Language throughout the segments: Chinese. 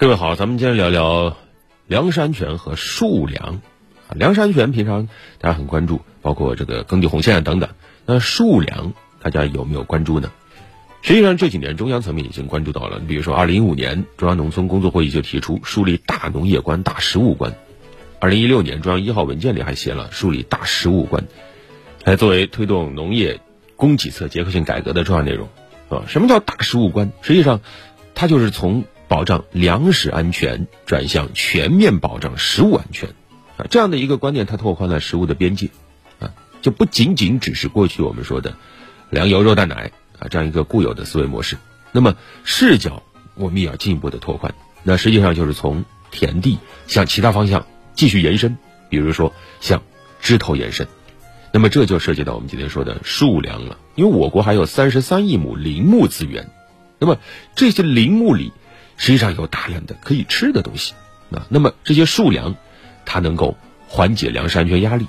各位好，咱们今天聊聊粮食安全和数粮。啊，粮食安全平常大家很关注，包括这个耕地红线等等。那数粮大家有没有关注呢？实际上这几年中央层面已经关注到了。你比如说，二零一五年中央农村工作会议就提出树立大农业观、大食物观；二零一六年中央一号文件里还写了树立大食物观，来作为推动农业供给侧结构性改革的重要内容。啊，什么叫大食物观？实际上，它就是从保障粮食安全转向全面保障食物安全，啊，这样的一个观念，它拓宽了食物的边界，啊，就不仅仅只是过去我们说的粮油肉蛋奶啊这样一个固有的思维模式。那么视角我们也要进一步的拓宽，那实际上就是从田地向其他方向继续延伸，比如说向枝头延伸。那么这就涉及到我们今天说的数粮了，因为我国还有三十三亿亩林木资源，那么这些林木里。实际上有大量的可以吃的东西，啊，那么这些树粮，它能够缓解粮食安全压力，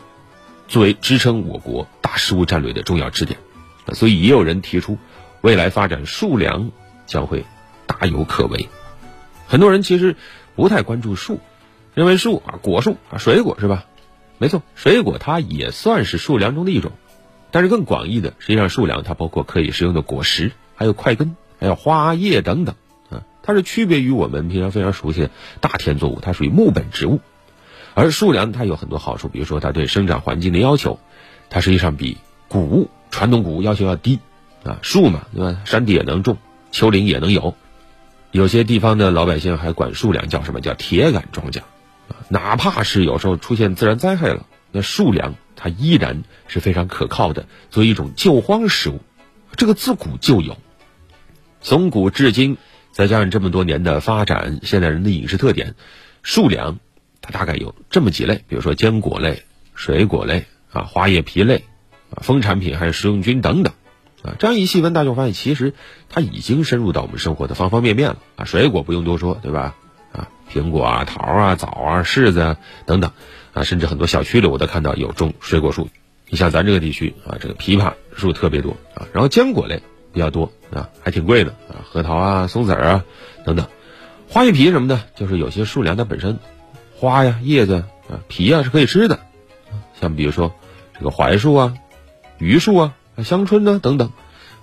作为支撑我国大食物战略的重要支点，啊，所以也有人提出，未来发展树粮将会大有可为。很多人其实不太关注树，认为树啊果树啊水果是吧？没错，水果它也算是树粮中的一种，但是更广义的，实际上数粮它包括可以食用的果实，还有块根，还有花叶等等。它是区别于我们平常非常熟悉的大田作物，它属于木本植物，而树粮它有很多好处，比如说它对生长环境的要求，它实际上比谷物传统谷物要求要低啊。树嘛，对吧？山地也能种，丘陵也能有，有些地方的老百姓还管树粮叫什么叫铁杆庄稼啊。哪怕是有时候出现自然灾害了，那树粮它依然是非常可靠的，作为一种救荒食物，这个自古就有，从古至今。再加上这么多年的发展，现代人的饮食特点，数粮它大概有这么几类，比如说坚果类、水果类啊、花叶皮类啊、蜂产品还有食用菌等等啊。这样一细分，大家发现其实它已经深入到我们生活的方方面面了啊。水果不用多说，对吧？啊，苹果啊、桃啊、枣啊、柿子啊等等啊，甚至很多小区里我都看到有种水果树。你像咱这个地区啊，这个枇杷树特别多啊。然后坚果类。比较多啊，还挺贵的啊，核桃啊、松子儿啊等等，花叶皮什么的，就是有些树粮它本身花呀、叶子啊、皮啊是可以吃的，像比如说这个槐树啊、榆树啊、香椿呢等等，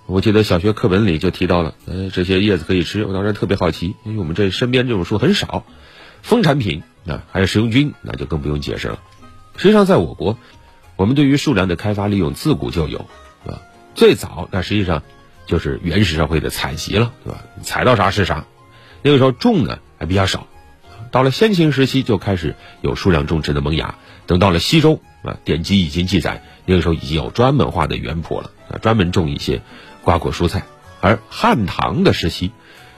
我记得小学课本里就提到了，呃，这些叶子可以吃，我当时特别好奇，因为我们这身边这种树很少。蜂产品啊，还有食用菌，那就更不用解释了。实际上，在我国，我们对于树粮的开发利用自古就有啊，最早那实际上。就是原始社会的采集了，对吧？采到啥是啥。那个时候种呢还比较少，到了先秦时期就开始有数量种植的萌芽。等到了西周啊，典籍已经记载，那个时候已经有专门化的园圃了啊，专门种一些瓜果蔬菜。而汉唐的时期，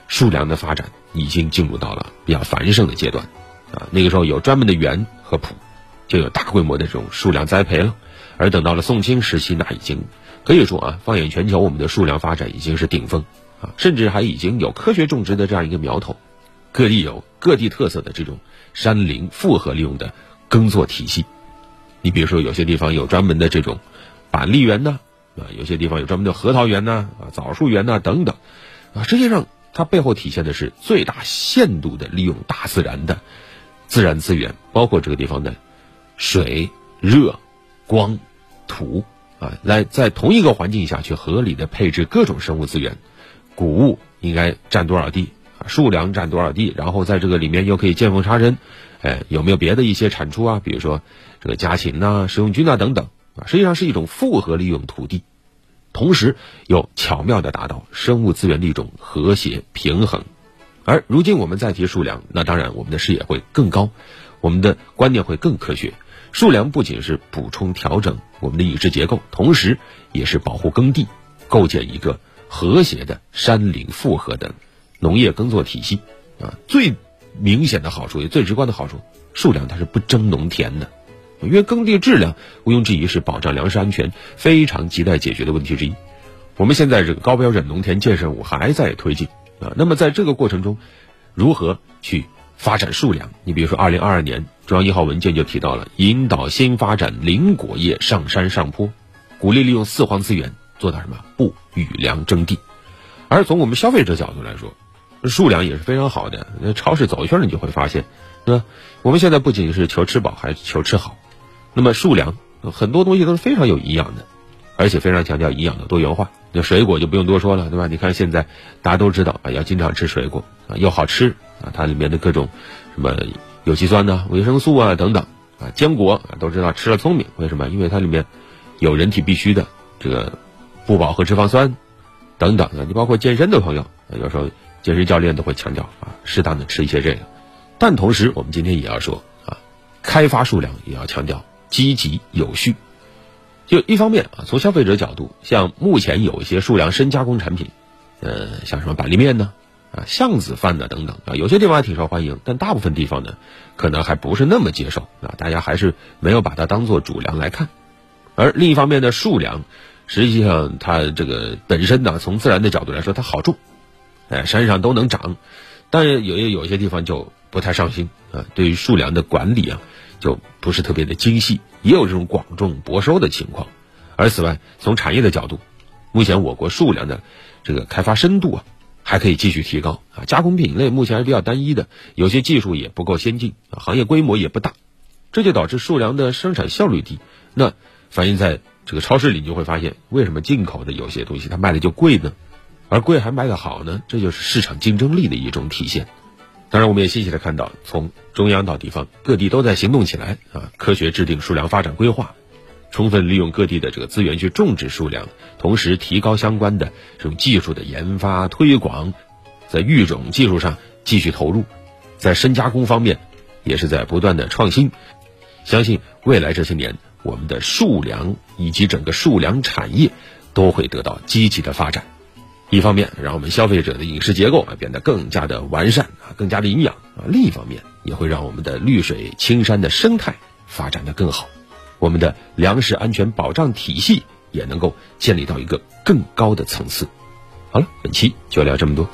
数量的发展已经进入到了比较繁盛的阶段啊，那个时候有专门的园和圃，就有大规模的这种数量栽培了。而等到了宋清时期，那已经。可以说啊，放眼全球，我们的数量发展已经是顶峰啊，甚至还已经有科学种植的这样一个苗头。各地有各地特色的这种山林复合利用的耕作体系。你比如说，有些地方有专门的这种板栗园呢，啊，有些地方有专门的核桃园呢，啊，枣树园呢等等，啊，实际上它背后体现的是最大限度的利用大自然的自然资源，包括这个地方的水、热、光、土。啊，来在同一个环境下去合理的配置各种生物资源，谷物应该占多少地啊？数量占多少地？然后在这个里面又可以见缝插针，哎，有没有别的一些产出啊？比如说这个家禽呐、食用菌呐等等啊，实际上是一种复合利用土地，同时又巧妙的达到生物资源的一种和谐平衡。而如今我们再提数量，那当然我们的视野会更高，我们的观念会更科学。数量不仅是补充调整我们的饮食结构，同时也是保护耕地，构建一个和谐的山林复合的农业耕作体系。啊，最明显的好处也最直观的好处，数量它是不争农田的，因为耕地质量毋庸置疑是保障粮食安全非常亟待解决的问题之一。我们现在这个高标准农田建设务还在推进啊，那么在这个过程中，如何去？发展数量，你比如说，二零二二年中央一号文件就提到了引导新发展林果业上山上坡，鼓励利用四荒资源做到什么不与粮争地。而从我们消费者角度来说，数量也是非常好的。那超市走一圈，你就会发现，是吧？我们现在不仅是求吃饱，还求吃好。那么数量很多东西都是非常有营养的，而且非常强调营养的多元化。那水果就不用多说了，对吧？你看现在大家都知道啊，要经常吃水果啊，又好吃啊，它里面的各种什么有机酸呐、维生素啊等等啊，坚果都知道吃了聪明，为什么？因为它里面有人体必需的这个不饱和脂肪酸等等啊。你包括健身的朋友，有时候健身教练都会强调啊，适当的吃一些这个。但同时，我们今天也要说啊，开发数量也要强调积极有序。就一方面啊，从消费者角度，像目前有一些数量深加工产品，呃，像什么板栗面呢，啊，巷子饭呢等等啊，有些地方还挺受欢迎，但大部分地方呢，可能还不是那么接受啊，大家还是没有把它当做主粮来看。而另一方面呢，数粮实际上它这个本身呢，从自然的角度来说，它好种，哎，山上都能长，但是有有些地方就不太上心啊，对于数粮的管理啊。就不是特别的精细，也有这种广种薄收的情况。而此外，从产业的角度，目前我国数量的这个开发深度啊，还可以继续提高啊。加工品类目前还是比较单一的，有些技术也不够先进，行业规模也不大，这就导致数量的生产效率低。那反映在这个超市里，你就会发现，为什么进口的有些东西它卖的就贵呢？而贵还卖的好呢？这就是市场竞争力的一种体现。当然，我们也欣喜的看到，从中央到地方，各地都在行动起来啊！科学制定数量发展规划，充分利用各地的这个资源去种植数量，同时提高相关的这种技术的研发推广，在育种技术上继续投入，在深加工方面也是在不断的创新。相信未来这些年，我们的数粮以及整个数粮产业都会得到积极的发展。一方面让我们消费者的饮食结构啊变得更加的完善更加的营养啊；另一方面也会让我们的绿水青山的生态发展的更好，我们的粮食安全保障体系也能够建立到一个更高的层次。好了，本期就聊这么多。